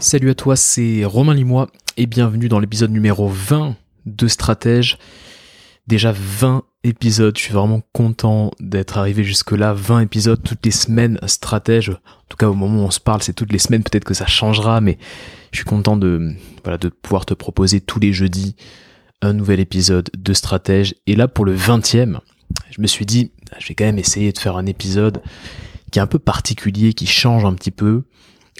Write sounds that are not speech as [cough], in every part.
Salut à toi, c'est Romain Limois et bienvenue dans l'épisode numéro 20 de Stratège. Déjà 20 épisodes, je suis vraiment content d'être arrivé jusque là, 20 épisodes toutes les semaines Stratège. En tout cas au moment où on se parle, c'est toutes les semaines, peut-être que ça changera, mais je suis content de, voilà, de pouvoir te proposer tous les jeudis un nouvel épisode de Stratège. Et là pour le 20e, je me suis dit, je vais quand même essayer de faire un épisode qui est un peu particulier, qui change un petit peu.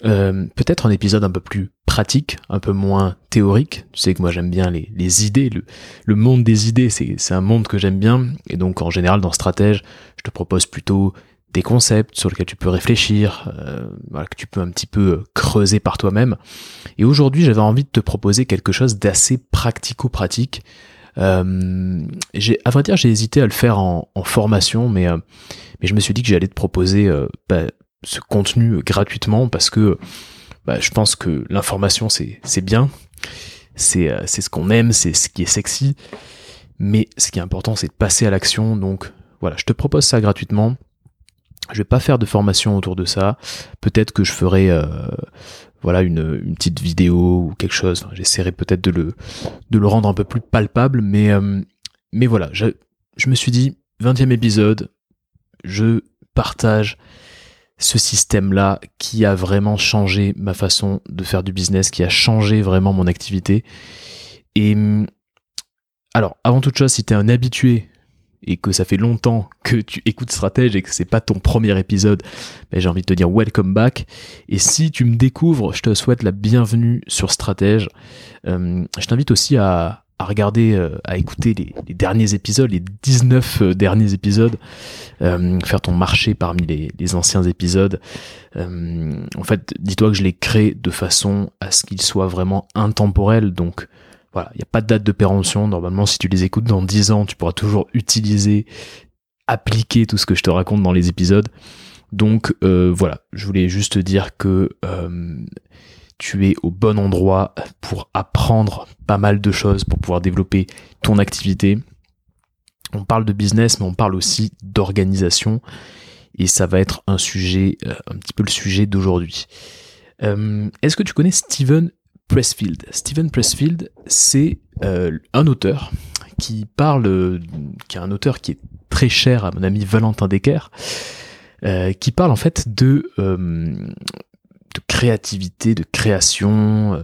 Euh, peut-être un épisode un peu plus pratique, un peu moins théorique. Tu sais que moi j'aime bien les, les, idées, le, le monde des idées, c'est un monde que j'aime bien. Et donc en général dans Stratège, je te propose plutôt des concepts sur lesquels tu peux réfléchir, euh, voilà, que tu peux un petit peu creuser par toi-même. Et aujourd'hui j'avais envie de te proposer quelque chose d'assez pratico-pratique. Euh, à vrai dire, j'ai hésité à le faire en, en formation, mais, euh, mais je me suis dit que j'allais te proposer euh, bah, ce contenu gratuitement parce que bah, je pense que l'information c'est bien, c'est euh, c'est ce qu'on aime, c'est ce qui est sexy, mais ce qui est important c'est de passer à l'action. Donc voilà, je te propose ça gratuitement. Je vais pas faire de formation autour de ça. Peut-être que je ferai euh, voilà une, une, petite vidéo ou quelque chose. J'essaierai peut-être de le de le rendre un peu plus palpable, mais euh, mais voilà, je, je me suis dit 20e épisode, je partage ce système-là qui a vraiment changé ma façon de faire du business, qui a changé vraiment mon activité. Et alors, avant toute chose, si tu es un habitué et que ça fait longtemps que tu écoutes Stratège et que c'est pas ton premier épisode, ben j'ai envie de te dire welcome back. Et si tu me découvres, je te souhaite la bienvenue sur Stratège. Euh, je t'invite aussi à, à regarder, euh, à écouter les, les, derniers épisodes, les 19 euh, derniers épisodes, euh, faire ton marché parmi les, les anciens épisodes. Euh, en fait, dis-toi que je les crée de façon à ce qu'ils soient vraiment intemporels. Donc voilà, il n'y a pas de date de péremption. Normalement, si tu les écoutes dans 10 ans, tu pourras toujours utiliser, appliquer tout ce que je te raconte dans les épisodes. Donc euh, voilà, je voulais juste te dire que tu es au bon endroit pour apprendre pas mal de choses, pour pouvoir développer ton activité. On parle de business, mais on parle aussi d'organisation. Et ça va être un sujet, euh, un petit peu le sujet d'aujourd'hui. Euh, Est-ce que tu connais Steven Pressfield? Steven Pressfield, c'est euh, un auteur qui parle, qui est un auteur qui est très cher à mon ami Valentin Decker, qui parle en fait de de créativité, de création, euh,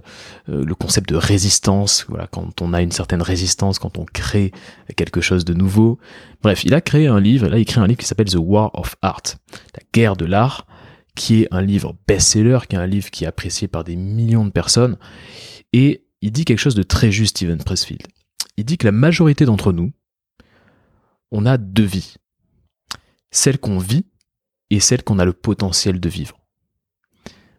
euh, le concept de résistance, voilà, quand on a une certaine résistance, quand on crée quelque chose de nouveau. Bref, il a créé un livre, là il crée un livre qui s'appelle The War of Art, la guerre de l'art, qui est un livre best-seller, qui est un livre qui est apprécié par des millions de personnes, et il dit quelque chose de très juste, Steven Pressfield. Il dit que la majorité d'entre nous, on a deux vies. Celle qu'on vit et celle qu'on a le potentiel de vivre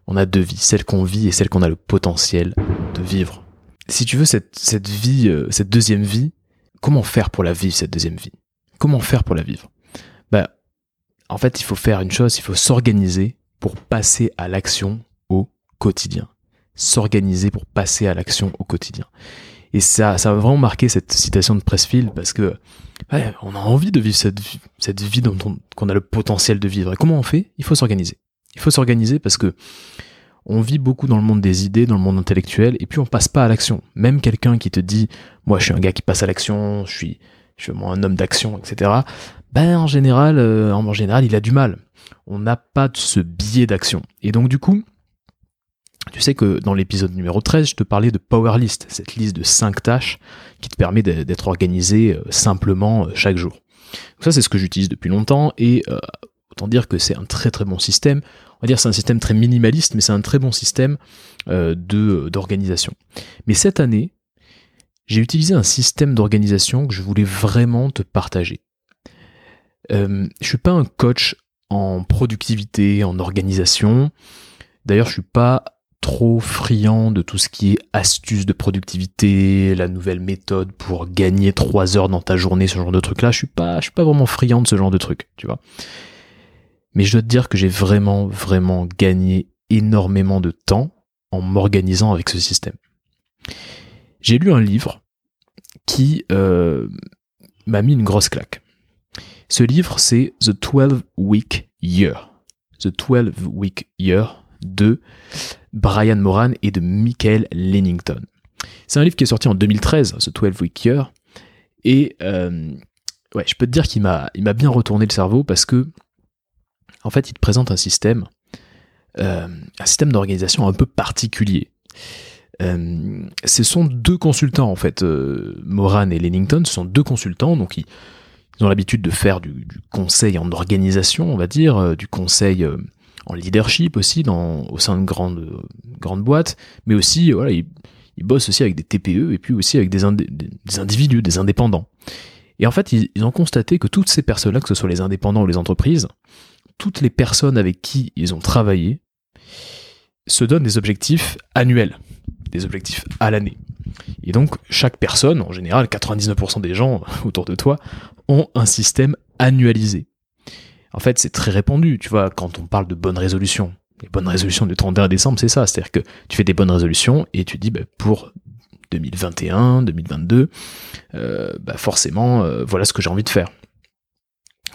on a deux vies, celle qu'on vit et celle qu'on a le potentiel de vivre. Si tu veux cette, cette vie, euh, cette deuxième vie, comment faire pour la vivre, cette deuxième vie? Comment faire pour la vivre? Bah, en fait, il faut faire une chose, il faut s'organiser pour passer à l'action au quotidien. S'organiser pour passer à l'action au quotidien. Et ça, ça va vraiment marquer cette citation de Pressfield parce que on a envie de vivre cette cette vie dont on, qu'on a le potentiel de vivre. Et comment on fait? Il faut s'organiser. Il faut s'organiser parce que on vit beaucoup dans le monde des idées, dans le monde intellectuel, et puis on passe pas à l'action. Même quelqu'un qui te dit, moi je suis un gars qui passe à l'action, je suis, je suis un homme d'action, etc. Ben en général, euh, en général, il a du mal. On n'a pas de ce biais d'action. Et donc du coup, tu sais que dans l'épisode numéro 13, je te parlais de Power List, cette liste de 5 tâches qui te permet d'être organisé euh, simplement euh, chaque jour. Donc ça, c'est ce que j'utilise depuis longtemps et euh, autant dire que c'est un très très bon système on va dire c'est un système très minimaliste, mais c'est un très bon système euh, de d'organisation. Mais cette année, j'ai utilisé un système d'organisation que je voulais vraiment te partager. Euh, je suis pas un coach en productivité, en organisation. D'ailleurs, je suis pas trop friand de tout ce qui est astuces de productivité, la nouvelle méthode pour gagner 3 heures dans ta journée, ce genre de truc là. Je suis je suis pas vraiment friand de ce genre de truc, tu vois. Mais je dois te dire que j'ai vraiment, vraiment gagné énormément de temps en m'organisant avec ce système. J'ai lu un livre qui euh, m'a mis une grosse claque. Ce livre, c'est The 12 Week Year. The 12 Week Year de Brian Moran et de Michael Lennington. C'est un livre qui est sorti en 2013, ce 12 Week Year, et euh, ouais, je peux te dire qu'il m'a, il m'a bien retourné le cerveau parce que, en fait, il te présente un système, euh, un système d'organisation un peu particulier. Euh, ce sont deux consultants en fait, Moran et Lennington, ce sont deux consultants, donc ils, ils ont l'habitude de faire du, conseil en organisation, on va dire, du conseil en leadership aussi au sein de grandes, grandes boîtes, mais aussi voilà, ils, ils bossent aussi avec des TPE et puis aussi avec des, des individus, des indépendants. Et en fait, ils, ont constaté que toutes ces personnes-là, que ce soit les indépendants ou les entreprises, toutes les personnes avec qui ils ont travaillé, se donnent des objectifs annuels, des objectifs à l'année. Et donc, chaque personne, en général, 99% des gens [laughs] autour de toi, ont un système annualisé. En fait, c'est très répandu, tu vois, quand on parle de bonnes résolutions. Les bonnes résolutions du 31 décembre, c'est ça. C'est-à-dire que tu fais des bonnes résolutions et tu dis, bah, pour 2021, 2022, euh, bah forcément, euh, voilà ce que j'ai envie de faire.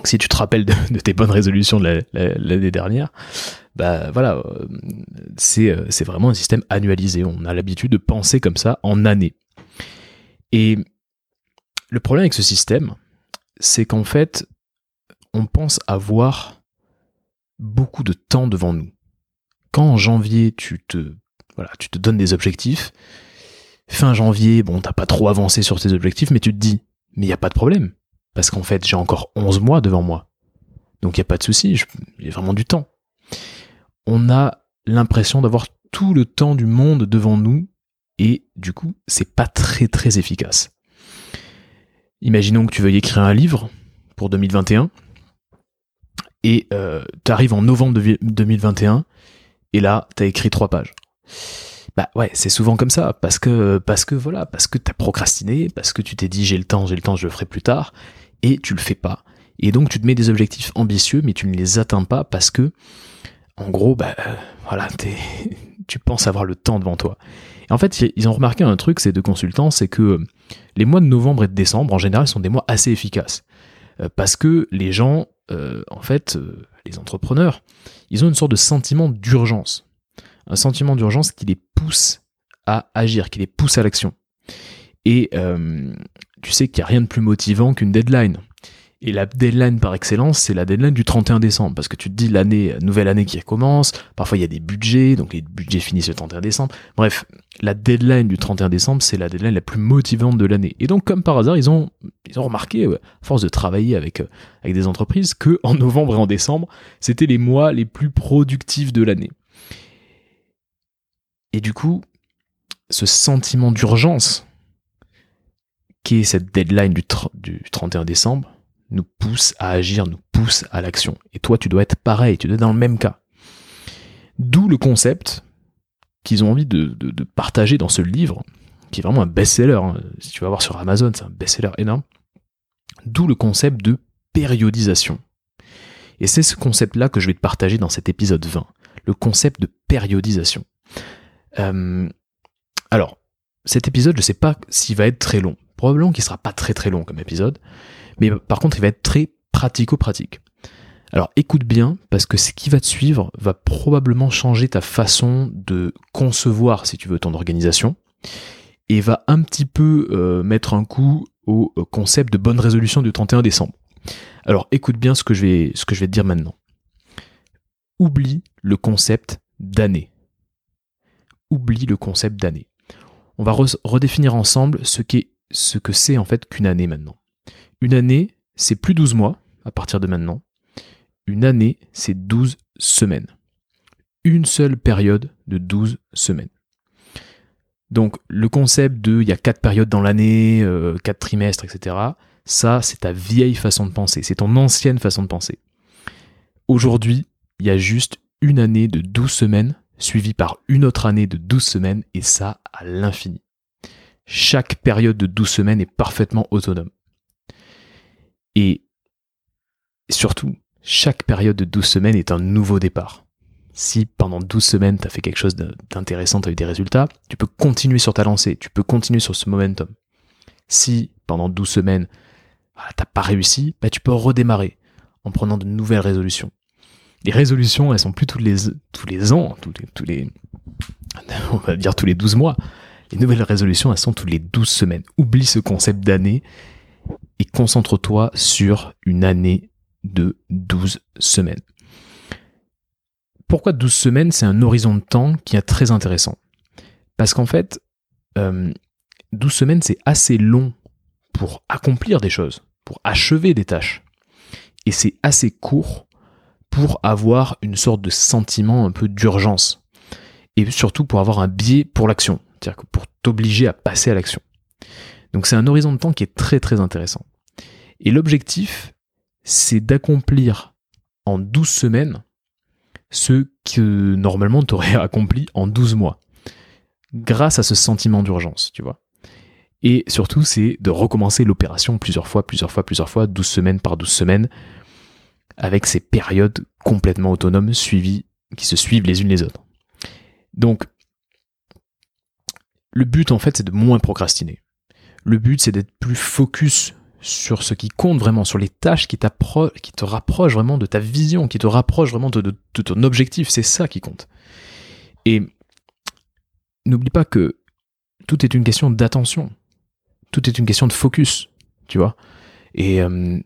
Si tu te rappelles de, tes bonnes résolutions de l'année dernière, bah voilà, euh, c'est vraiment un système annualisé. On a l'habitude de penser comme ça en année. Et le problème avec ce système, c'est qu'en fait, on pense avoir beaucoup de temps devant nous quand en janvier tu te, voilà, tu te donnes des objectifs, fin janvier, bon, t'as pas trop avancé sur tes objectifs, mais tu te dis, mais il n'y a pas de problème, parce qu'en fait, j'ai encore 11 mois devant moi. Donc il n'y a pas de souci, j'ai vraiment du temps. On a l'impression d'avoir tout le temps du monde devant nous, et du coup, c'est pas très très efficace. Imaginons que tu veuilles écrire un livre pour 2021, et euh, tu arrives en novembre 2021, et là, t'as écrit trois pages. Bah ouais, c'est souvent comme ça, parce que, parce que voilà, parce que t'as procrastiné, parce que tu t'es dit j'ai le temps, j'ai le temps, je le ferai plus tard, et tu le fais pas. Et donc tu te mets des objectifs ambitieux, mais tu ne les atteins pas parce que, en gros, bah voilà, [laughs] tu penses avoir le temps devant toi. Et en fait, ils ont remarqué un truc, ces deux consultants, c'est que les mois de novembre et de décembre, en général, sont des mois assez efficaces. Euh, parce que les gens, euh, en fait, euh, les entrepreneurs, ils ont une sorte de sentiment d'urgence. Un sentiment d'urgence qui les pousse à agir, qui les pousse à l'action. Et euh, tu sais qu'il n'y a rien de plus motivant qu'une deadline. Et la deadline par excellence, c'est la deadline du 31 décembre, parce que tu te dis l'année, nouvelle année qui commence, parfois il y a des budgets, donc les budgets finissent le 31 décembre. Bref, la deadline du 31 décembre, c'est la deadline la plus motivante de l'année. Et donc, comme par hasard, ils ont, ils ont remarqué, à force de travailler avec, euh, avec des entreprises, que en novembre et en décembre, c'était les mois les plus productifs de l'année. Et du coup, ce sentiment d'urgence, qui est cette deadline du, du 31 décembre, nous pousse à agir, nous pousse à l'action. Et toi, tu dois être pareil, tu dois être dans le même cas. D'où le concept qu'ils ont envie de, partager dans ce livre, qui est vraiment un best-seller. Hein. Si tu vas voir sur Amazon, c'est un best-seller énorme. D'où le concept de périodisation. Et c'est ce concept-là que je vais te partager dans cet épisode 20, le concept de périodisation. Euh, alors, cet épisode, je ne sais pas s'il va être très long. Probablement qu'il sera pas très très long comme épisode, mais par contre il va être très pratico-pratique. Alors écoute bien, parce que ce qui va te suivre va probablement changer ta façon de concevoir, si tu veux, ton organisation, et va un petit peu euh, mettre un coup au concept de bonne résolution du 31 décembre. Alors écoute bien ce que je vais, ce que je vais te dire maintenant. Oublie le concept d'année. Oublie le concept d'année. On va redéfinir ensemble ce, ce que c'est en fait qu'une année maintenant. Une année, c'est plus 12 mois à partir de maintenant. Une année, c'est 12 semaines. Une seule période de 12 semaines. Donc le concept de il y a quatre périodes dans l'année, euh, quatre trimestres, etc., ça c'est ta vieille façon de penser, c'est ton ancienne façon de penser. Aujourd'hui, il y a juste une année de 12 semaines suivie par une autre année de 12 semaines et ça à l'infini. Chaque période de 12 semaines est parfaitement autonome. Et surtout, chaque période de 12 semaines est un nouveau départ. Si pendant 12 semaines, tu as fait quelque chose d'intéressant, tu as eu des résultats, tu peux continuer sur ta lancée, tu peux continuer sur ce momentum. Si pendant 12 semaines, tu n'as pas réussi, bah, tu peux redémarrer en prenant de nouvelles résolutions. Les résolutions, elles sont plus tous les, tous les ans, tous les, tous les, [laughs] on va dire tous les 12 mois. Les nouvelles résolutions, elles sont tous les 12 semaines. Oublie ce concept d'année et concentre-toi sur une année de 12 semaines. Pourquoi 12 semaines? C'est un horizon de temps qui est très intéressant. Parce qu'en fait, 12 euh, semaines, c'est assez long pour accomplir des choses, pour achever des tâches. Et c'est assez court pour avoir une sorte de sentiment un peu d'urgence. Et surtout pour avoir un biais pour l'action. C'est-à-dire que pour t'obliger à passer à l'action. Donc c'est un horizon de temps qui est très très intéressant. Et l'objectif, c'est d'accomplir en 12 semaines ce que normalement tu aurais [laughs] accompli en 12 mois. Grâce à ce sentiment d'urgence, tu vois. Et surtout, c'est de recommencer l'opération plusieurs fois, plusieurs fois, plusieurs fois, 12 semaines par 12 semaines, avec ces périodes complètement autonomes suivies, qui se suivent les unes les autres. Donc, le but en fait, c'est de moins procrastiner. Le but, c'est d'être plus focus sur ce qui compte vraiment, sur les tâches qui, te rapprochent vraiment de ta vision, qui te rapprochent vraiment de, ton objectif. C'est ça qui compte. Et n'oublie pas que tout est une question d'attention. Tout est une question de focus, tu vois. Et euh,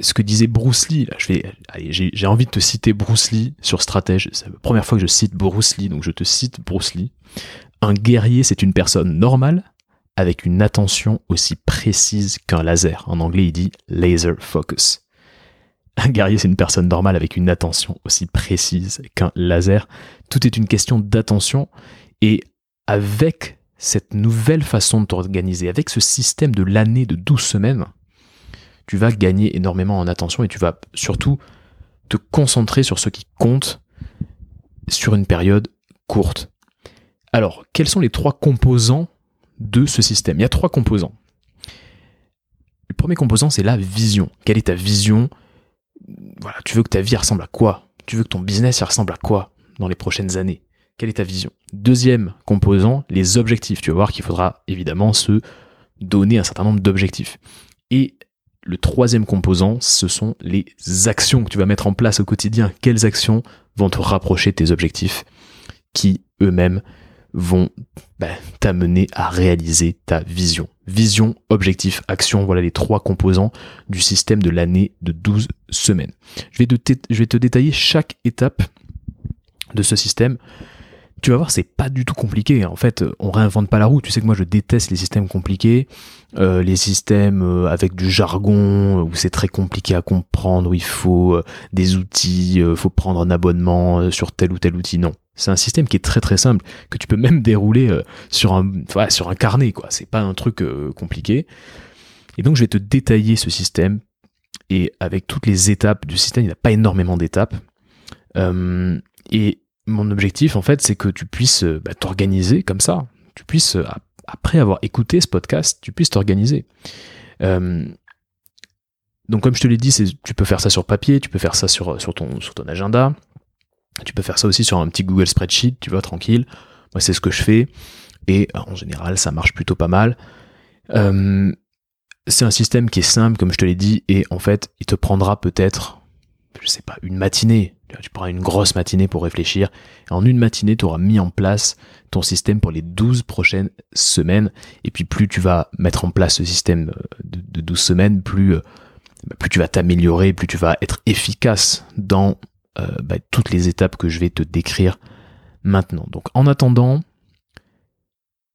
ce que disait Bruce Lee, j'ai envie de te citer Bruce Lee sur Stratège. C'est la première fois que je cite Bruce Lee, donc je te cite Bruce Lee. Un guerrier, c'est une personne normale avec une attention aussi précise qu'un laser. En anglais, il dit laser focus. Un guerrier, c'est une personne normale avec une attention aussi précise qu'un laser. Tout est une question d'attention et avec cette nouvelle façon de t'organiser, avec ce système de l'année de 12 semaines, tu vas gagner énormément en attention et tu vas surtout te concentrer sur ce qui compte sur une période courte. Alors, quels sont les trois composants de ce système? Il y a trois composants. Le premier composant, c'est la vision. Quelle est ta vision? Voilà, tu veux que ta vie ressemble à quoi? Tu veux que ton business ressemble à quoi dans les prochaines années? Quelle est ta vision? Deuxième composant, les objectifs. Tu vas voir qu'il faudra évidemment se donner un certain nombre d'objectifs. Et le troisième composant, ce sont les actions que tu vas mettre en place au quotidien. Quelles actions vont te rapprocher de tes objectifs qui eux-mêmes vont bah, t'amener à réaliser ta vision. Vision, objectif, action, voilà les trois composants du système de l'année de 12 semaines. Je vais, te détailler chaque étape de ce système tu vas voir, c'est pas du tout compliqué. En fait, on réinvente pas la roue. Tu sais que moi, je déteste les systèmes compliqués, euh, les systèmes euh, avec du jargon où c'est très compliqué à comprendre, où il faut euh, des outils, faut prendre un abonnement sur tel ou tel outil. Non, c'est un système qui est très très simple que tu peux même dérouler sur un sur un carnet. quoi. C'est pas un truc compliqué. Et donc, je vais te détailler ce système et avec toutes les étapes du système. Il n'y a pas énormément d'étapes. et mon objectif, en fait, c'est que tu puisses euh, bah, t'organiser comme ça. Tu puisses, euh, après avoir écouté ce podcast, tu puisses t'organiser. Euh, donc, comme je te l'ai dit, tu peux faire ça sur papier, tu peux faire ça sur ton agenda, tu peux faire ça aussi sur un petit Google Spreadsheet, tu vois, tranquille. Moi, c'est ce que je fais. Et en général, ça marche plutôt pas mal. c'est un système qui est simple, comme je te l'ai dit, et en fait, il te prendra peut-être je sais pas, une matinée. Tu prends une grosse matinée pour réfléchir. En une matinée, tu auras mis en place ton système pour les 12 prochaines semaines. Et puis plus tu vas mettre en place ce système euh, de, 12 semaines, plus, euh, bah, plus tu vas t'améliorer, plus tu vas être efficace dans euh, bah, toutes les étapes que je vais te décrire maintenant. Donc en attendant,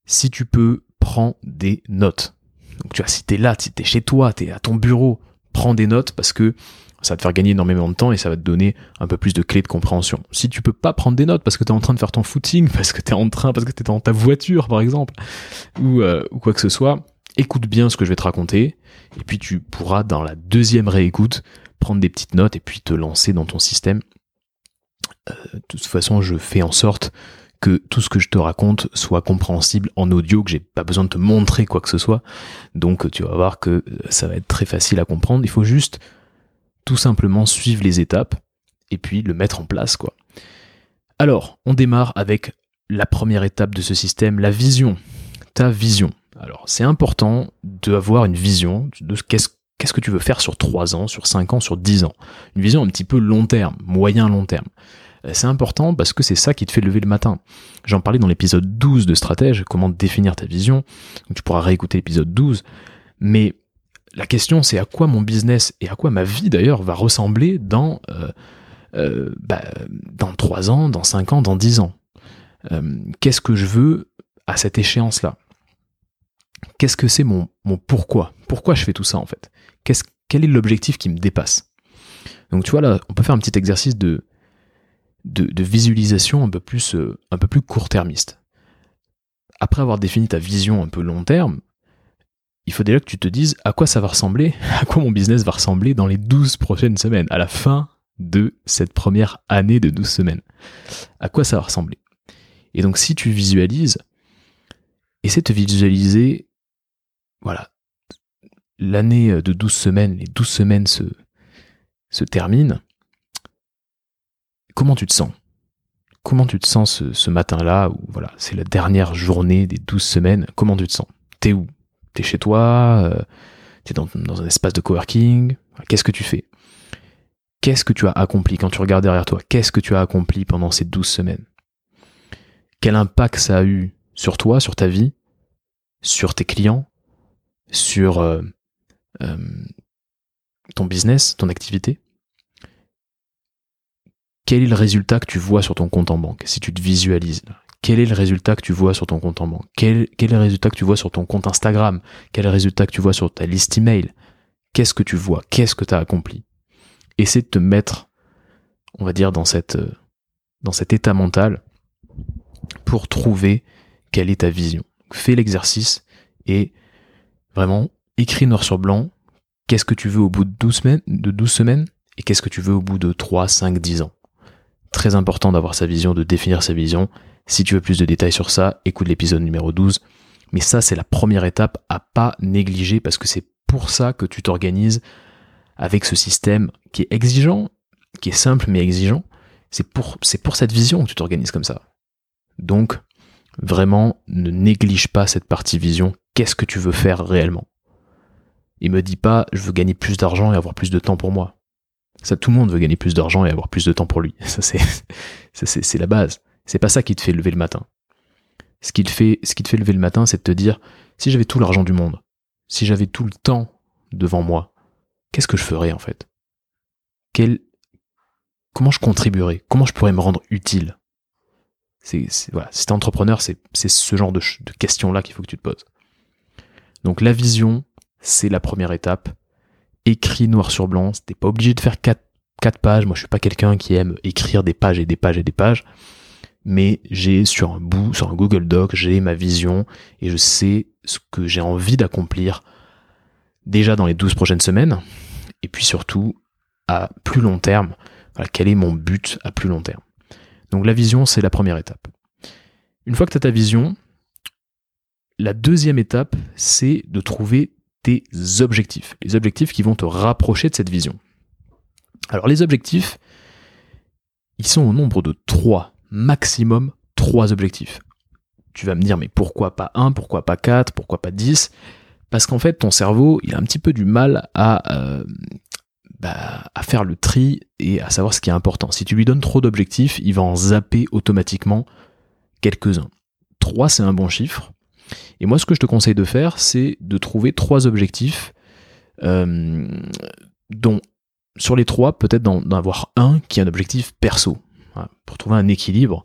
si tu peux, prends des notes. Donc tu vois, si es là, si es chez toi, tu es à ton bureau, prends des notes parce que ça va te faire gagner énormément de temps et ça va te donner un peu plus de clés de compréhension. Si tu peux pas prendre des notes parce que tu es en train de faire ton footing, parce que tu es en train, parce que tu es dans ta voiture par exemple, ou, euh, ou quoi que ce soit, écoute bien ce que je vais te raconter et puis tu pourras dans la deuxième réécoute prendre des petites notes et puis te lancer dans ton système. Euh, de toute façon, je fais en sorte que tout ce que je te raconte soit compréhensible en audio, que j'ai pas besoin de te montrer quoi que ce soit. Donc tu vas voir que euh, ça va être très facile à comprendre. Il faut juste tout simplement suivre les étapes et puis le mettre en place quoi. Alors, on démarre avec la première étape de ce système, la vision. Ta vision. Alors, c'est important d'avoir une vision de qu'est-ce Qu'est-ce que tu veux faire sur 3 ans, sur 5 ans, sur 10 ans? Une vision un petit peu long terme, moyen long terme. Euh, c'est important parce que c'est ça qui te fait lever le matin. J'en parlais dans l'épisode 12 de Stratège, comment définir ta vision. tu pourras réécouter l'épisode 12. Mais la question, c'est à quoi mon business et à quoi ma vie d'ailleurs va ressembler dans, euh, euh, bah, 3 ans, dans 5 ans, dans 10 ans. Qu'est-ce que je veux à cette échéance-là? Qu'est-ce que c'est mon pourquoi? Pourquoi je fais tout ça en fait? Quel est l'objectif qui me dépasse? Donc tu vois là, on peut faire un petit exercice de de, visualisation un peu plus, euh, un peu plus court-termiste. Après avoir défini ta vision un peu long terme, il faut déjà que tu te dises à quoi ça va ressembler, [laughs] à quoi mon business va ressembler dans les 12 prochaines semaines, à la fin de cette première année de 12 semaines. À quoi ça va ressembler? Et donc si tu visualises, essaie de te visualiser, voilà, l'année de 12 semaines, les 12 semaines se, se terminent, comment tu te sens? Comment tu te sens ce, matin-là? Où voilà, c'est la dernière journée des 12 semaines. Comment tu te sens? T'es où? T'es chez toi? Euh, T'es dans, dans un espace de coworking? Qu'est-ce que tu fais? Qu'est-ce que tu as accompli? Quand tu regardes derrière toi Qu'est-ce que tu as accompli pendant ces 12 semaines? Quel impact ça a eu sur toi, sur ta vie, sur tes clients, sur euh, euh, ton business, ton activité. Quel est le résultat que tu vois sur ton compte en banque si tu te visualises Quel est le résultat que tu vois sur ton compte en banque? Quel, est le résultat que tu vois sur ton compte Instagram? Quel est le résultat que tu vois sur ta liste email? Qu'est-ce que tu vois? Qu'est-ce que tu as accompli? Essaie de te mettre, on va dire, dans, cette, dans cet état mental pour trouver quelle est ta vision. Fais l'exercice et vraiment écris noir sur blanc qu'est-ce que tu veux au bout de 12 semaines, de 12 semaines et qu'est-ce que tu veux au bout de 3, 5, 10 ans? Très important d'avoir sa vision, de définir sa vision. Si tu veux plus de détails sur ça, écoute l'épisode numéro 12. Mais ça, c'est la première étape à pas négliger parce que c'est pour ça que tu t'organises avec ce système qui est exigeant, qui est simple mais exigeant. C'est pour, c'est pour cette vision que tu t'organises comme ça. Donc, vraiment, ne néglige pas cette partie vision. Qu'est-ce que tu veux faire réellement? Et me dis pas, je veux gagner plus d'argent et avoir plus de temps pour moi. Ça, tout le monde veut gagner plus d'argent et avoir plus de temps pour lui. [laughs] [laughs] Ça, c'est, c'est, la base. C'est pas ça qui te fait lever le matin. Ce qui te fait, ce qui te fait lever le matin, c'est de te dire, si j'avais tout l'argent du monde, si j'avais tout le temps devant moi, qu'est-ce que je ferais en fait? Quel, comment je contribuerais? Comment je pourrais me rendre utile? C'est, voilà, si t'es entrepreneur, c'est, ce genre de, de questions-là qu'il faut que tu te poses. Donc la vision, c'est la première étape écrit noir sur blanc. T'es pas obligé de faire quatre, quatre pages. Moi, je suis pas quelqu'un qui aime écrire des pages et des pages et des pages. Mais j'ai sur un bout, sur un Google Doc, j'ai ma vision et je sais ce que j'ai envie d'accomplir déjà dans les 12 prochaines semaines. Et puis surtout, à plus long terme, quel est mon but à plus long terme? Donc la vision, c'est la première étape. Une fois que tu as ta vision, la deuxième étape, c'est de trouver objectifs. Les objectifs qui vont te rapprocher de cette vision. Alors les objectifs, ils sont au nombre de trois, maximum trois objectifs. Tu vas me dire mais pourquoi pas un, pourquoi pas quatre, pourquoi pas dix? Parce qu'en fait ton cerveau, il a un petit peu du mal à, euh, bah, à faire le tri et à savoir ce qui est important. Si tu lui donnes trop d'objectifs, il va en zapper automatiquement quelques-uns. Trois, c'est un bon chiffre. Et moi, ce que je te conseille de faire, c'est de trouver trois objectifs, euh, dont sur les trois, peut-être d'en avoir un qui est un objectif perso, pour trouver un équilibre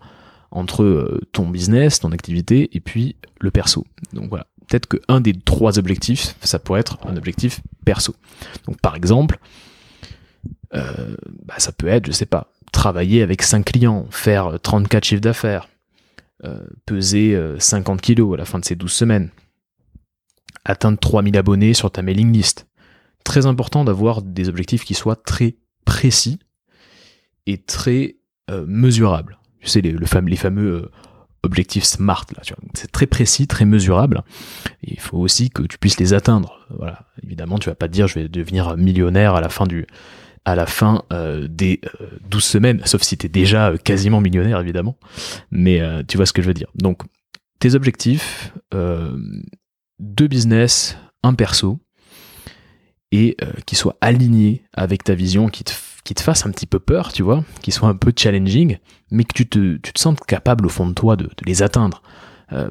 entre euh, ton business, ton activité, et puis le perso. Donc voilà, peut-être qu'un des trois objectifs, ça pourrait être un objectif perso. Donc par exemple, euh, bah, ça peut être, je sais pas, travailler avec 5 clients, faire 34 chiffres d'affaires, peser 50 euh, kilos à la fin de ces 12 semaines, atteindre 3000 abonnés sur ta mailing list. Très important d'avoir des objectifs qui soient très précis et très euh, mesurables. Tu sais, les, fameux objectifs SMART, c'est très précis, très mesurable. il faut aussi que tu puisses les atteindre. Voilà. Évidemment, tu vas pas te dire je vais devenir millionnaire à la fin du, à la fin euh, des 12 euh, semaines, sauf si tu es déjà euh, quasiment millionnaire évidemment, mais tu vois ce que je veux dire. Donc tes objectifs, deux business, un perso, et qui soit aligné avec ta vision, qui te, qui te fasse un petit peu peur, tu vois, qui soit un peu challenging, mais que tu te, tu te sentes capable au fond de toi de, les atteindre.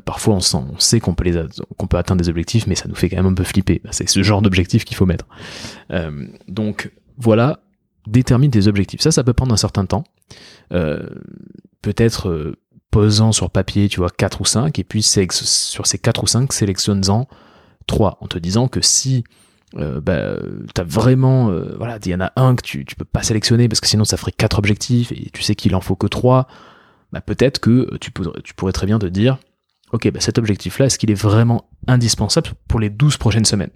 Parfois on, sent, on sait qu'on peut, peut atteindre des objectifs, mais ça nous fait quand même un peu flipper. Bah, c'est ce genre d'objectif qu'il faut mettre. Donc voilà, détermine tes objectifs. Ça, ça peut prendre un certain temps. Euh, peut-être euh, posant sur papier, tu vois, 4 ou 5, et puis sur ces 4 ou 5, sélectionne-en 3, en te disant que si euh, bah, t'as vraiment, euh, voilà, il y en a un que tu, tu peux pas sélectionner parce que sinon ça ferait 4 objectifs et tu sais qu'il en faut que 3, bah, peut-être que tu pourrais, tu pourrais très bien te dire, ok, bah, cet objectif-là, est-ce qu'il est vraiment indispensable pour les 12 prochaines semaines?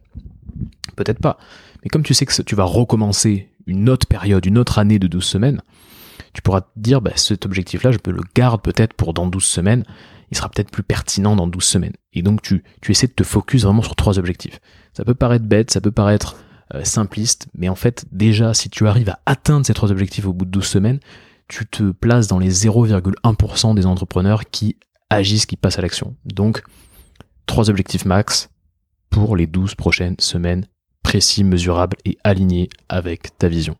Peut-être pas. Mais comme tu sais que tu vas recommencer une autre période, une autre année de 12 semaines, tu pourras te dire, bah, cet objectif-là, je peux le garder peut-être pour dans 12 semaines, il sera peut-être plus pertinent dans 12 semaines. Et donc tu, tu essaies de te focus vraiment sur trois objectifs. Ça peut paraître bête, ça peut paraître euh, simpliste, mais en fait, déjà, si tu arrives à atteindre ces trois objectifs au bout de 12 semaines, tu te places dans les 0,1% des entrepreneurs qui agissent, qui passent à l'action. Donc, trois objectifs max pour les 12 prochaines semaines, précis, mesurables et alignés avec ta vision.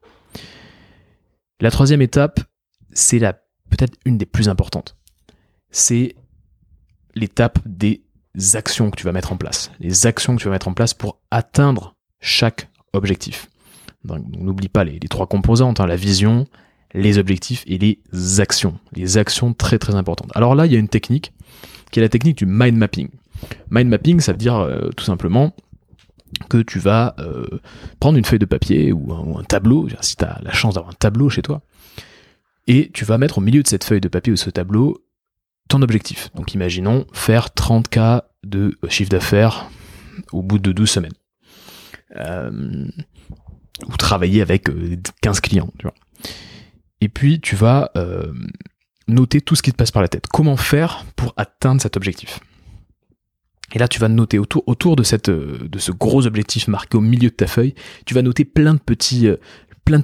La troisième étape, c'est la peut-être une des plus importantes. C'est l'étape des actions que tu vas mettre en place. Les actions que tu vas mettre en place pour atteindre chaque objectif. Donc, n'oublie pas les, trois composantes, hein, la vision, les objectifs et les actions. Les actions très très importantes. Alors là, il y a une technique qui est la technique du mind mapping. Mind mapping, ça veut dire euh, tout simplement que tu vas euh, prendre une feuille de papier ou un, tableau, si tu as la chance d'avoir un tableau chez toi, et tu vas mettre au milieu de cette feuille de papier ou ce tableau ton objectif. Donc imaginons faire 30K de chiffre d'affaires au bout de 12 semaines. Euh, ou travailler avec 15 clients. Et puis tu vas euh, noter tout ce qui te passe par la tête. Comment faire pour atteindre cet objectif? Et là, tu vas noter autour, euh, de ce gros objectif marqué au milieu de ta feuille, tu vas noter plein de petits, euh,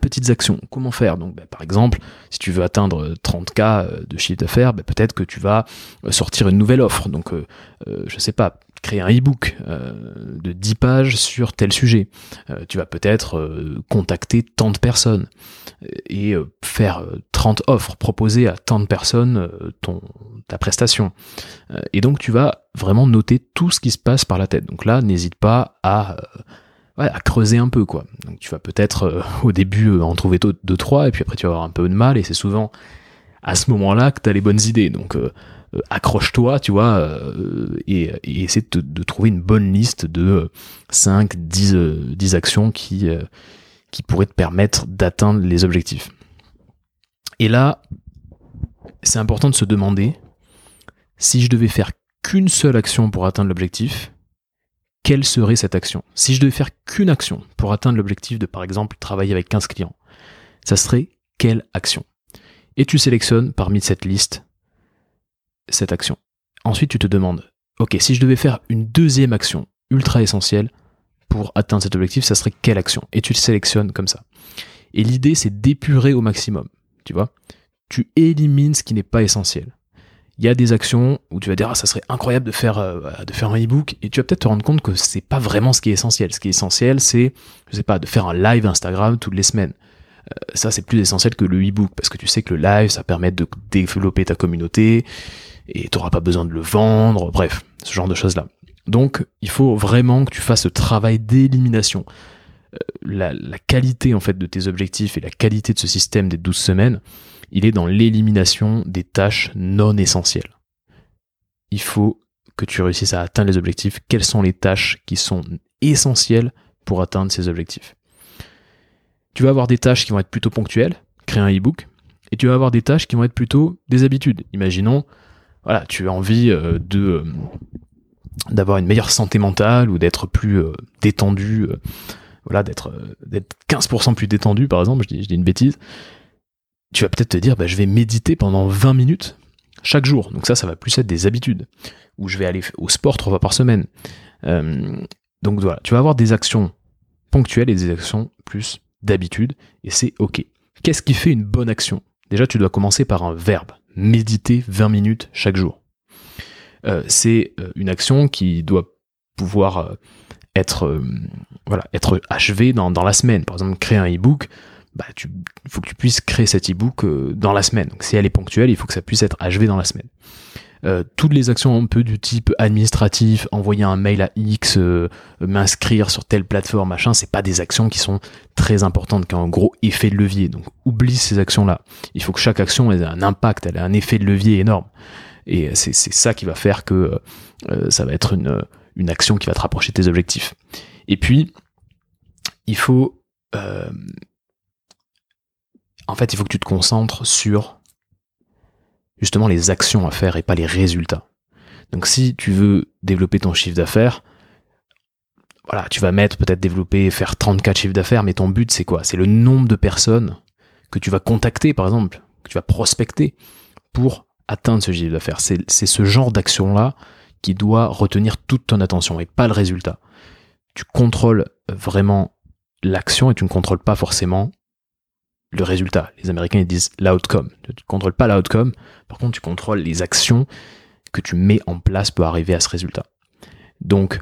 petites actions. Comment faire? Donc, bah, par exemple, si tu veux atteindre 30K de chiffre d'affaires, bah, peut-être que tu vas sortir une nouvelle offre. Donc, euh, je sais pas, créer un e-book euh, de 10 pages sur tel sujet. Euh, tu vas peut-être euh, contacter tant de personnes et faire 30 offres, proposer à tant de personnes ton, ta prestation. et donc tu vas vraiment noter tout ce qui se passe par la tête. Donc là, n'hésite pas à, à creuser un peu. quoi. Donc tu vas peut-être [laughs] au début en trouver deux, trois, et puis après tu vas avoir un peu de mal, et c'est souvent à ce moment-là que tu as les bonnes idées. Donc euh, accroche-toi, tu vois, euh, et, essaie de, trouver une bonne liste de 5, 10, 10 actions qui, euh, qui pourraient te permettre d'atteindre les objectifs. Et là, c'est important de se demander si je devais faire qu'une seule action pour atteindre l'objectif, quelle serait cette action? Si je devais faire qu'une action pour atteindre l'objectif de, par exemple, travailler avec 15 clients, ça serait quelle action? Et tu sélectionnes parmi cette liste cette action. Ensuite, tu te demandes, ok, si je devais faire une deuxième action ultra essentielle pour atteindre cet objectif, ça serait quelle action? Et tu le sélectionnes comme ça. Et l'idée, c'est d'épurer au maximum, tu vois. Tu élimines ce qui n'est pas essentiel. Il y a des actions où tu vas dire, ah, ça serait incroyable de faire, euh, un e-book, et tu vas peut-être te rendre compte que c'est pas vraiment ce qui est essentiel. Ce qui est essentiel, c'est, je sais pas, de faire un live Instagram toutes les semaines. Euh, ça, c'est plus essentiel que le e-book, parce que tu sais que le live, ça permet de développer ta communauté, et tu n'auras pas besoin de le vendre, bref, ce genre de choses-là. Donc, il faut vraiment que tu fasses ce travail d'élimination. Euh, la, qualité en fait de tes objectifs et la qualité de ce système des 12 semaines, il est dans l'élimination des tâches non essentielles. Il faut que tu réussisses à atteindre les objectifs. Quelles sont les tâches qui sont essentielles pour atteindre ces objectifs? Tu vas avoir des tâches qui vont être plutôt ponctuelles, créer un e-book, et tu vas avoir des tâches qui vont être plutôt des habitudes. Imaginons, voilà, tu as envie euh, de euh, d'avoir une meilleure santé mentale ou d'être plus euh, détendu, voilà, d'être d'être 15% plus détendu par exemple, je dis, je dis une bêtise, tu vas peut-être te dire bah, je vais méditer pendant 20 minutes chaque jour. Donc ça, ça va plus être des habitudes. Ou je vais aller au sport trois fois par semaine. donc voilà, tu vas avoir des actions ponctuelles et des actions plus d'habitude, et c'est ok. Qu'est-ce qui fait une bonne action? Déjà, tu dois commencer par un verbe méditer 20 minutes chaque jour. Euh, c'est euh, une action qui doit pouvoir euh, être, voilà, être achevé dans, la semaine. Par exemple, créer un e-book, bah, il faut que tu puisses créer cet e-book dans la semaine. Donc, si elle est ponctuelle, il faut que ça puisse être achevé dans la semaine. Euh, toutes les actions un peu du type administratif, envoyer un mail à X, euh, m'inscrire sur telle plateforme, machin, c'est pas des actions qui sont très importantes, qui ont un gros effet de levier. Donc oublie ces actions-là. Il faut que chaque action ait un impact, elle ait un effet de levier énorme. Et c'est ça qui va faire que euh, ça va être une, une action qui va te rapprocher de tes objectifs. Et puis, il faut... en fait, il faut que tu te concentres sur justement les actions à faire et pas les résultats. Donc si tu veux développer ton chiffre d'affaires, voilà, tu vas mettre peut-être développer, faire 34 chiffres d'affaires, mais ton but c'est quoi? C'est le nombre de personnes que tu vas contacter par exemple, que tu vas prospecter pour atteindre ce chiffre d'affaires. C'est ce genre d'action-là qui doit retenir toute ton attention et pas le résultat. Tu contrôles vraiment l'action et tu ne contrôles pas forcément le résultat. Les Américains ils disent l'outcome. Tu ne contrôles pas l'outcome, par contre tu contrôles les actions que tu mets en place pour arriver à ce résultat. Donc,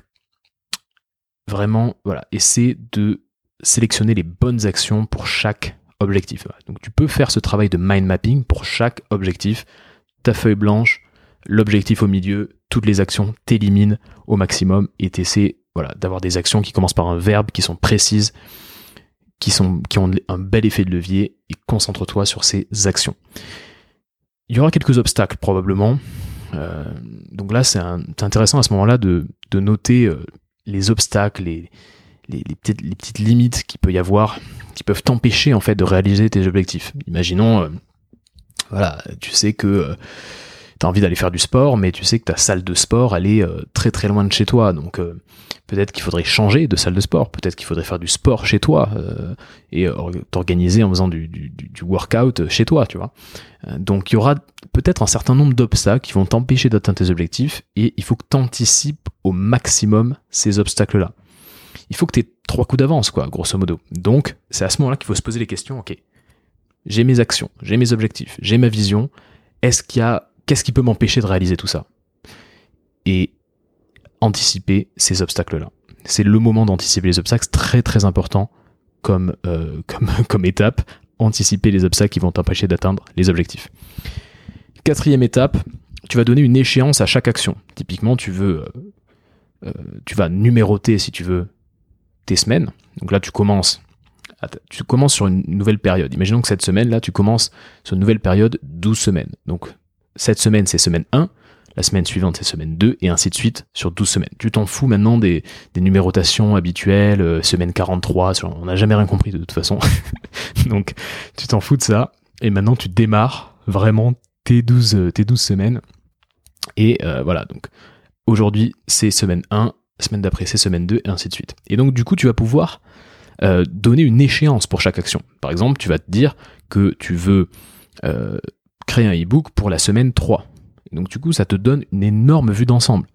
vraiment, voilà, essaie de sélectionner les bonnes actions pour chaque objectif. Donc tu peux faire ce travail de mind mapping pour chaque objectif. Ta feuille blanche, l'objectif au milieu, toutes les actions, t'élimines au maximum et t'essaies voilà, d'avoir des actions qui commencent par un verbe, qui sont précises, qui, sont, qui ont un bel effet de levier et concentre-toi sur ces actions. Il y aura quelques obstacles probablement. Euh, donc là, c'est intéressant à ce moment-là de, de noter euh, les obstacles, les, les, les, petites, les petites limites qu'il peut y avoir, qui peuvent t'empêcher en fait de réaliser tes objectifs. Imaginons, euh, voilà, tu sais que tu as envie d'aller faire du sport, mais tu sais que ta salle de sport, elle est très très loin de chez toi. Donc peut-être qu'il faudrait changer de salle de sport, peut-être qu'il faudrait faire du sport chez toi euh, et t'organiser en faisant du, workout chez toi, tu vois. Euh, donc il y aura peut-être un certain nombre d'obstacles qui vont t'empêcher d'atteindre tes objectifs et il faut que tu anticipes au maximum ces obstacles-là. Il faut que tu aies trois coups d'avance, quoi, grosso modo. Donc c'est à ce moment-là qu'il faut se poser les questions, ok, j'ai mes actions, j'ai mes objectifs, j'ai ma vision, est-ce qu'il y a, qu'est-ce qui peut m'empêcher de réaliser tout ça? Et anticiper ces obstacles-là. C'est le moment d'anticiper les obstacles, très très important comme, euh, [laughs] comme, comme étape, anticiper les obstacles qui vont t'empêcher d'atteindre les objectifs. Quatrième étape, tu vas donner une échéance à chaque action. Typiquement, tu veux, euh, euh, tu vas numéroter si tu veux tes semaines. Donc là, tu commences, tu commences sur une nouvelle période. Imaginons que cette semaine là, tu commences sur une nouvelle période 12 semaines. Donc cette semaine, c'est semaine 1 la semaine suivante c'est semaine 2, et ainsi de suite sur 12 semaines. Tu t'en fous maintenant des, numérotations habituelles, euh, semaine 43, on n'a jamais rien compris de toute façon. [laughs] Donc tu t'en fous de ça, et maintenant tu démarres vraiment tes 12, euh, tes 12 semaines. Et euh, voilà, donc aujourd'hui c'est semaine 1, semaine d'après c'est semaine 2, et ainsi de suite. Et donc du coup tu vas pouvoir donner une échéance pour chaque action. Par exemple, tu vas te dire que tu veux un e-book pour la semaine 3 donc du coup, ça te donne une énorme vue d'ensemble.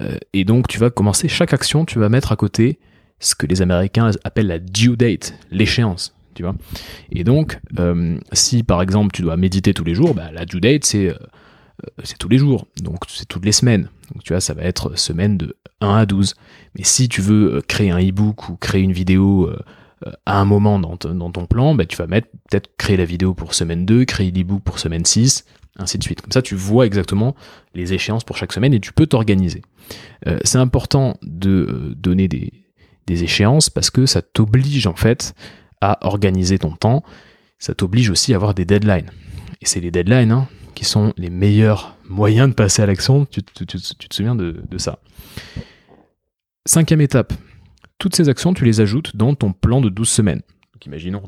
Euh, et donc tu vas commencer chaque action, tu vas mettre à côté ce que les Américains appellent la due date, l'échéance. Tu vois et donc, euh, si par exemple tu dois méditer tous les jours, bah, la due date c'est euh, c'est tous les jours, donc c'est toutes les semaines. Donc tu vois, ça va être semaine de 1 à 12. Mais si tu veux créer un e-book ou créer une vidéo à un moment dans, ton plan, bah, tu vas mettre peut-être créer la vidéo pour semaine 2, créer l'e-book pour semaine 6, ainsi de suite. Comme ça, tu vois exactement les échéances pour chaque semaine et tu peux t'organiser. Euh, c'est important de euh, donner des, échéances parce que ça t'oblige en fait à organiser ton temps. Ça t'oblige aussi à avoir des deadlines. Et c'est les deadlines hein, qui sont les meilleurs moyens de passer à l'action. Tu, te souviens de, ça. Cinquième étape. Toutes ces actions, tu les ajoutes dans ton plan de 12 semaines. Imaginons,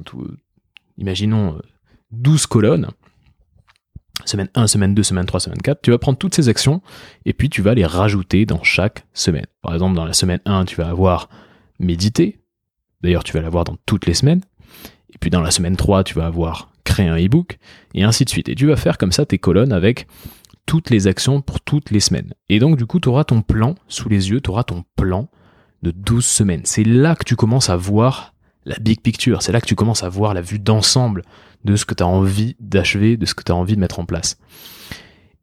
imaginons 12 euh, colonnes semaine 1, semaine 2, semaine 3, semaine 4, tu vas prendre toutes ces actions et puis tu vas les rajouter dans chaque semaine. Par exemple, dans la semaine 1, tu vas avoir méditer. D'ailleurs, tu vas l'avoir dans toutes les semaines. Et puis dans la semaine 3, tu vas avoir créé un e-book et ainsi de suite. Et tu vas faire comme ça tes colonnes avec toutes les actions pour toutes les semaines. Et donc, du coup, tu auras ton plan sous les yeux, tu auras ton plan de 12 semaines. C'est là que tu commences à voir la big picture. C'est là que tu commences à voir la vue d'ensemble de ce que tu as envie d'achever, de ce que tu as envie de mettre en place.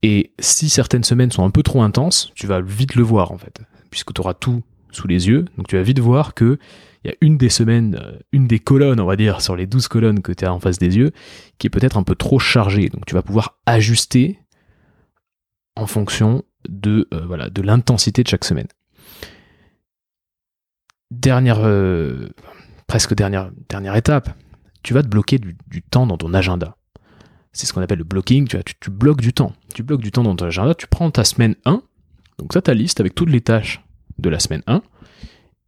Et si certaines semaines sont un peu trop intenses, tu vas vite le voir en fait, puisque tu auras tout sous les yeux. Donc tu vas vite voir que il y a une des semaines, euh, une des colonnes, on va dire, sur les 12 colonnes que tu as en face des yeux, qui est peut-être un peu trop chargée. Donc tu vas pouvoir ajuster en fonction de, euh, voilà, de l'intensité de chaque semaine. Dernière, euh, presque dernière, étape, tu vas te bloquer du, temps dans ton agenda. C'est ce qu'on appelle le blocking, tu bloques du temps. Tu bloques du temps dans ton agenda, tu prends ta semaine 1, donc ça ta liste avec toutes les tâches de la semaine 1,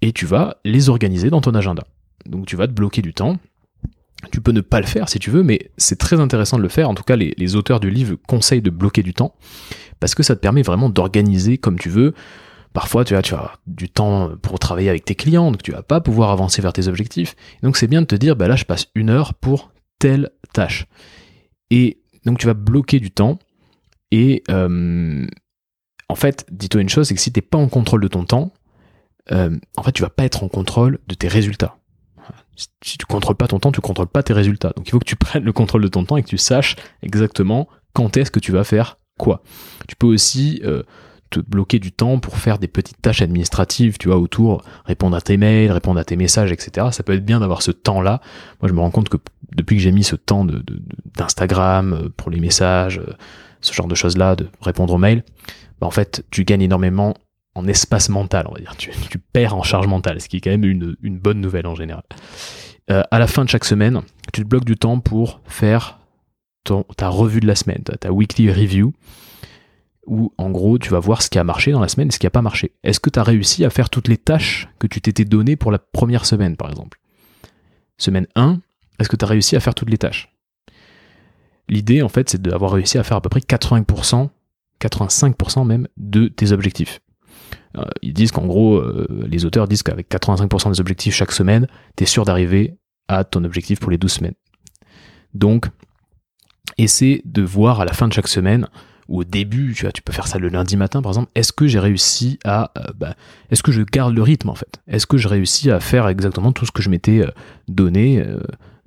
et tu vas les organiser dans ton agenda. Donc tu vas te bloquer du temps. Tu peux ne pas le faire si tu veux, mais c'est très intéressant de le faire. En tout cas, les, auteurs du livre conseillent de bloquer du temps parce que ça te permet vraiment d'organiser comme tu veux. Parfois, tu as, du temps pour travailler avec tes clients, donc tu vas pas pouvoir avancer vers tes objectifs. Donc c'est bien de te dire, bah là, je passe une heure pour telle tâche. Et donc tu vas bloquer du temps. Et euh, en fait, dis-toi une chose, c'est que si tu n'es pas en contrôle de ton temps, euh, en fait, tu vas pas être en contrôle de tes résultats. Si tu contrôles pas ton temps, tu contrôles pas tes résultats. Donc il faut que tu [laughs] prennes le contrôle de ton temps et que tu saches exactement quand est-ce que tu vas faire quoi. Tu peux aussi euh, te bloquer du temps pour faire des petites tâches administratives, tu vois, autour, répondre à tes mails, répondre à tes messages, etc. Ça peut être bien d'avoir ce temps-là. Moi, je me rends compte que depuis que j'ai mis ce temps d'Instagram de, euh, pour les messages, ce genre de choses-là, de répondre aux mails, bah, en fait, tu gagnes énormément en espace mental, on va dire. Tu, perds en charge mentale, ce qui est quand même une, bonne nouvelle en général. Euh, à la fin de chaque semaine, tu te bloques du temps pour faire ta revue de la semaine, ta, weekly review, où en gros tu vas voir ce qui a marché dans la semaine et ce qui n'a pas marché. Est-ce que tu as réussi à faire toutes les tâches que tu t'étais données pour la première semaine, par exemple? Semaine 1, est-ce que tu as réussi à faire toutes les tâches? L'idée, en fait, c'est d'avoir réussi à faire à peu près 80%, 85% même de tes objectifs. Euh, ils disent qu'en gros, euh, les auteurs disent qu'avec 85% des objectifs chaque semaine, tu es sûr d'arriver à ton objectif pour les 12 semaines. Donc, essaie de voir à la fin de chaque semaine, ou au début, tu, vois, tu peux faire ça le lundi matin par exemple, est-ce que j'ai réussi à... Euh, bah, est-ce que je garde le rythme en fait? Est-ce que je réussis à faire exactement tout ce que je m'étais donné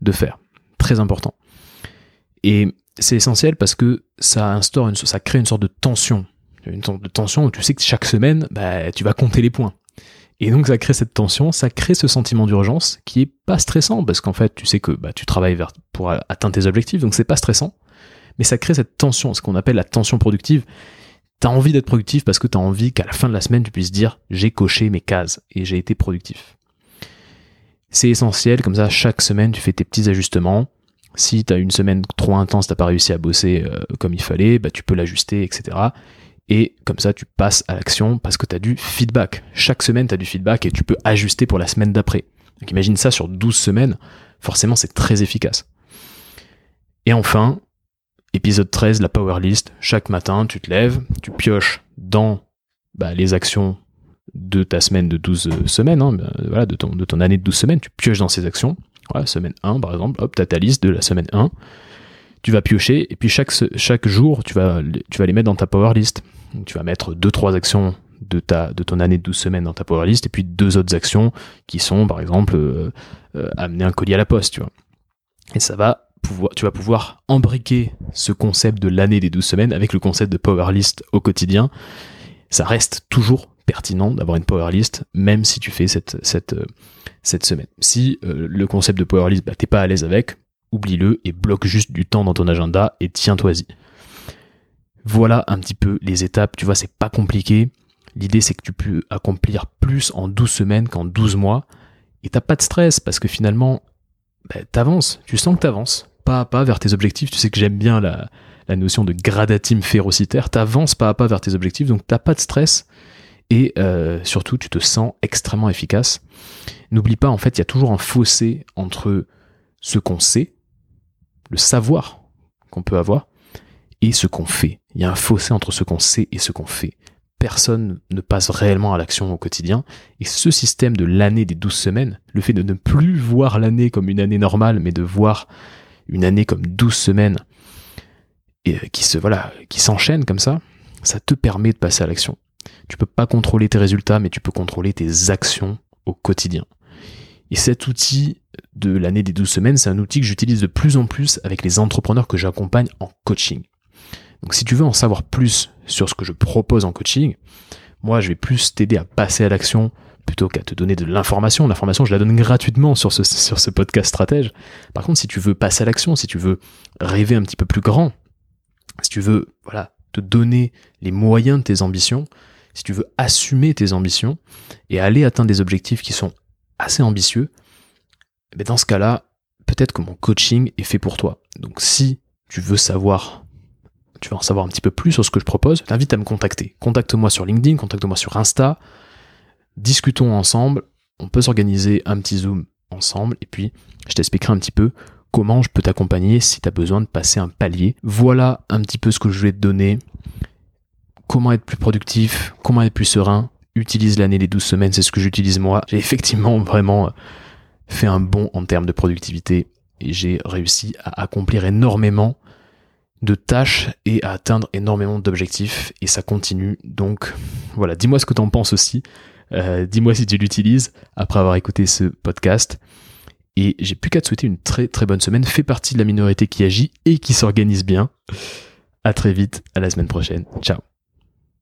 de faire? Très important. Et c'est essentiel parce que ça instaure, une, ça crée une sorte de tension une sorte de tension où tu sais que chaque semaine, bah, tu vas compter les points. Et donc ça crée cette tension, ça crée ce sentiment d'urgence qui est pas stressant parce qu'en fait tu sais que bah, tu travailles pour atteindre tes objectifs, donc c'est pas stressant, mais ça crée cette tension, ce qu'on appelle la tension productive. T'as envie d'être productif parce que t'as envie qu'à la fin de la semaine tu puisses dire j'ai coché mes cases et j'ai été productif. C'est essentiel, comme ça chaque semaine tu fais tes petits ajustements. Si tu as une semaine trop intense, t'as pas réussi à bosser euh, comme il fallait, bah, tu peux l'ajuster, etc. Et comme ça, tu passes à l'action parce que tu as du feedback. Chaque semaine, tu as du feedback et tu peux ajuster pour la semaine d'après. Donc imagine ça sur 12 semaines, forcément c'est très efficace. Et enfin, épisode 13, la power list. Chaque matin, tu te lèves, tu pioches dans bah, les actions de ta semaine de 12 semaines, hein, bah, voilà, de, ton, année de 12 semaines, tu pioches dans ces actions. Semaine 1 par exemple, hop, tu as ta liste de la semaine 1. Tu vas piocher et puis chaque, jour, tu vas, les mettre dans ta power list tu vas mettre deux trois actions de ta de ton année de 12 semaines dans ta power list et puis deux autres actions qui sont par exemple euh, euh, amener un colis à la poste, tu vois. Et ça va tu vas pouvoir embriquer ce concept de l'année des 12 semaines avec le concept de power list au quotidien. Ça reste toujours pertinent d'avoir une power list même si tu fais cette euh, semaine. Si le concept de power list bah, t'es pas à l'aise avec, oublie-le et bloque juste du temps dans ton agenda et tiens-toi-y. Voilà un petit peu les étapes, tu vois, c'est pas compliqué. L'idée c'est que tu peux accomplir plus en 12 semaines qu'en 12 mois. Et t'as pas de stress parce que finalement, bah, t'avances, tu sens que t'avances pas à pas vers tes objectifs. Tu sais que j'aime bien la, notion de gradatim férocitaire. T'avances pas à pas vers tes objectifs, donc t'as pas de stress. Et euh, surtout, tu te sens extrêmement efficace. N'oublie pas, en fait, il y a toujours un fossé entre ce qu'on sait, le savoir qu'on peut avoir, et ce qu'on fait. Il y a un fossé entre ce qu'on sait et ce qu'on fait. Personne ne passe réellement à l'action au quotidien. Et ce système de l'année des douze semaines, le fait de ne plus voir l'année comme une année normale, mais de voir une année comme douze semaines, et euh, qui se, voilà, qui s'enchaînent comme ça, ça te permet de passer à l'action. Tu peux pas contrôler tes résultats, mais tu peux contrôler tes actions au quotidien. Et cet outil de l'année des 12 semaines, c'est un outil que j'utilise de plus en plus avec les entrepreneurs que j'accompagne en coaching. Donc si tu veux en savoir plus sur ce que je propose en coaching, moi je vais plus t'aider à passer à l'action plutôt qu'à te donner de l'information. L'information, je la donne gratuitement sur ce, sur ce podcast stratège. Par contre, si tu veux passer à l'action, si tu veux rêver un petit peu plus grand, si tu veux, voilà, te donner les moyens de tes ambitions, si tu veux assumer tes ambitions et aller atteindre des objectifs qui sont assez ambitieux, mais eh ben, dans ce cas-là, peut-être que mon coaching est fait pour toi. Donc si tu veux savoir, tu veux en savoir un petit peu plus sur ce que je propose, t'invite à me contacter. Contacte-moi sur LinkedIn, contacte-moi sur Insta, discutons ensemble, on peut s'organiser un petit zoom ensemble et puis je t'expliquerai un petit peu comment je peux t'accompagner si tu as besoin de passer un palier. Voilà un petit peu ce que je voulais te donner. Comment être plus productif, comment être plus serein. Utilise l'année des 12 semaines, c'est ce que j'utilise moi. J'ai effectivement vraiment fait un bond en termes de productivité et j'ai réussi à accomplir énormément de tâches et à atteindre énormément d'objectifs et ça continue. Donc voilà, dis-moi ce que tu en penses aussi. Euh, dis-moi si tu l'utilises après avoir écouté ce podcast. Et j'ai plus qu'à te souhaiter une très très bonne semaine. Fais partie de la minorité qui agit et qui s'organise bien. À très vite, à la semaine prochaine. Ciao.